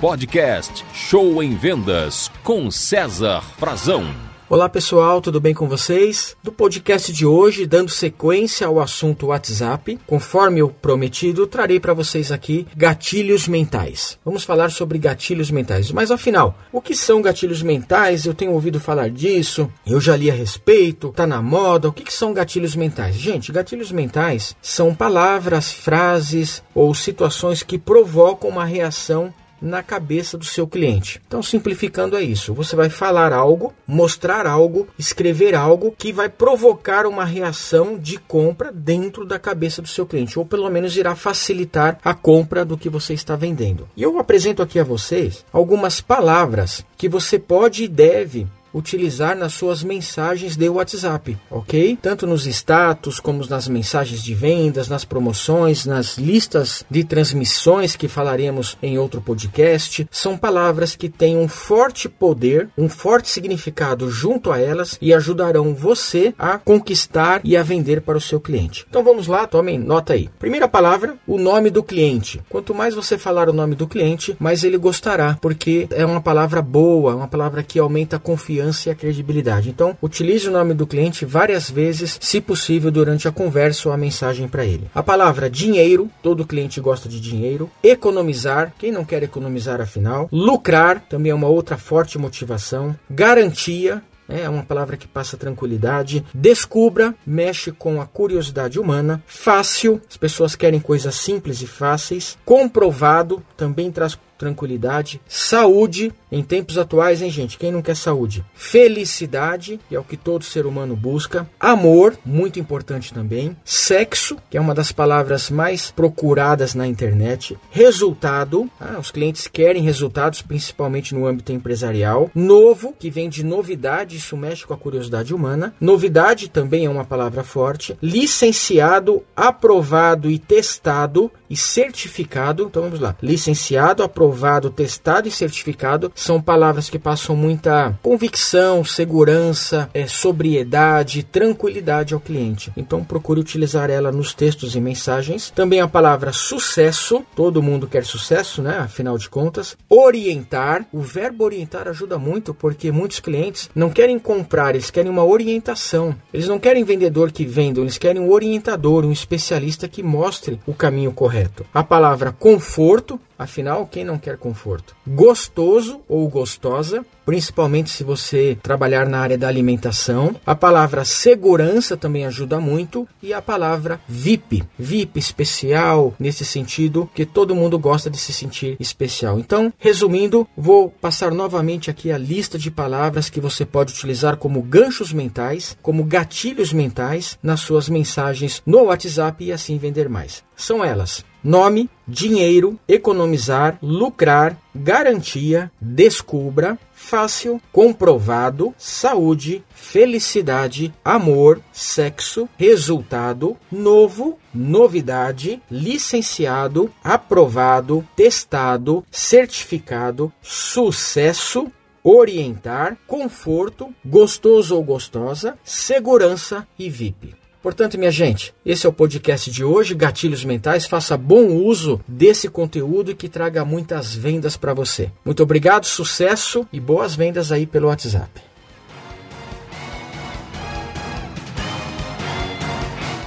Podcast Show em Vendas com César Frazão. Olá pessoal, tudo bem com vocês? Do podcast de hoje, dando sequência ao assunto WhatsApp, conforme o prometido, trarei para vocês aqui gatilhos mentais. Vamos falar sobre gatilhos mentais. Mas afinal, o que são gatilhos mentais? Eu tenho ouvido falar disso, eu já li a respeito, tá na moda. O que, que são gatilhos mentais? Gente, gatilhos mentais são palavras, frases ou situações que provocam uma reação na cabeça do seu cliente. Então, simplificando é isso: você vai falar algo, mostrar algo, escrever algo que vai provocar uma reação de compra dentro da cabeça do seu cliente, ou pelo menos irá facilitar a compra do que você está vendendo. E eu apresento aqui a vocês algumas palavras que você pode e deve utilizar nas suas mensagens de WhatsApp, ok? Tanto nos status como nas mensagens de vendas, nas promoções, nas listas de transmissões que falaremos em outro podcast. São palavras que têm um forte poder, um forte significado junto a elas e ajudarão você a conquistar e a vender para o seu cliente. Então vamos lá, tomem nota aí. Primeira palavra, o nome do cliente. Quanto mais você falar o nome do cliente, mais ele gostará, porque é uma palavra boa, uma palavra que aumenta a confiança confiança e a credibilidade. Então, utilize o nome do cliente várias vezes, se possível, durante a conversa ou a mensagem para ele. A palavra dinheiro, todo cliente gosta de dinheiro. Economizar, quem não quer economizar afinal. Lucrar, também é uma outra forte motivação. Garantia, é uma palavra que passa tranquilidade. Descubra, mexe com a curiosidade humana. Fácil, as pessoas querem coisas simples e fáceis. Comprovado, também traz tranquilidade, saúde, em tempos atuais, hein, gente? Quem não quer saúde? Felicidade, que é o que todo ser humano busca. Amor, muito importante também. Sexo, que é uma das palavras mais procuradas na internet. Resultado, ah, os clientes querem resultados, principalmente no âmbito empresarial. Novo, que vem de novidade, isso mexe com a curiosidade humana. Novidade também é uma palavra forte. Licenciado, aprovado e testado e certificado. Então vamos lá. Licenciado, aprovado testado e certificado são palavras que passam muita convicção, segurança, é, sobriedade, tranquilidade ao cliente. Então procure utilizar ela nos textos e mensagens. Também a palavra sucesso, todo mundo quer sucesso, né? Afinal de contas. Orientar, o verbo orientar ajuda muito porque muitos clientes não querem comprar, eles querem uma orientação. Eles não querem vendedor que venda, eles querem um orientador, um especialista que mostre o caminho correto. A palavra conforto, Afinal, quem não quer conforto? Gostoso ou gostosa, principalmente se você trabalhar na área da alimentação. A palavra segurança também ajuda muito e a palavra VIP, VIP especial nesse sentido que todo mundo gosta de se sentir especial. Então, resumindo, vou passar novamente aqui a lista de palavras que você pode utilizar como ganchos mentais, como gatilhos mentais nas suas mensagens no WhatsApp e assim vender mais. São elas: nome, dinheiro, economizar, lucrar, garantia, descubra, fácil, comprovado, saúde, felicidade, amor, sexo, resultado, novo, novidade, licenciado, aprovado, testado, certificado, sucesso, orientar, conforto, gostoso ou gostosa, segurança e VIP. Portanto, minha gente, esse é o podcast de hoje, Gatilhos Mentais. Faça bom uso desse conteúdo que traga muitas vendas para você. Muito obrigado, sucesso e boas vendas aí pelo WhatsApp.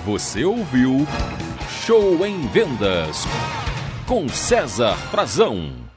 Você ouviu Show em Vendas com César Frazão.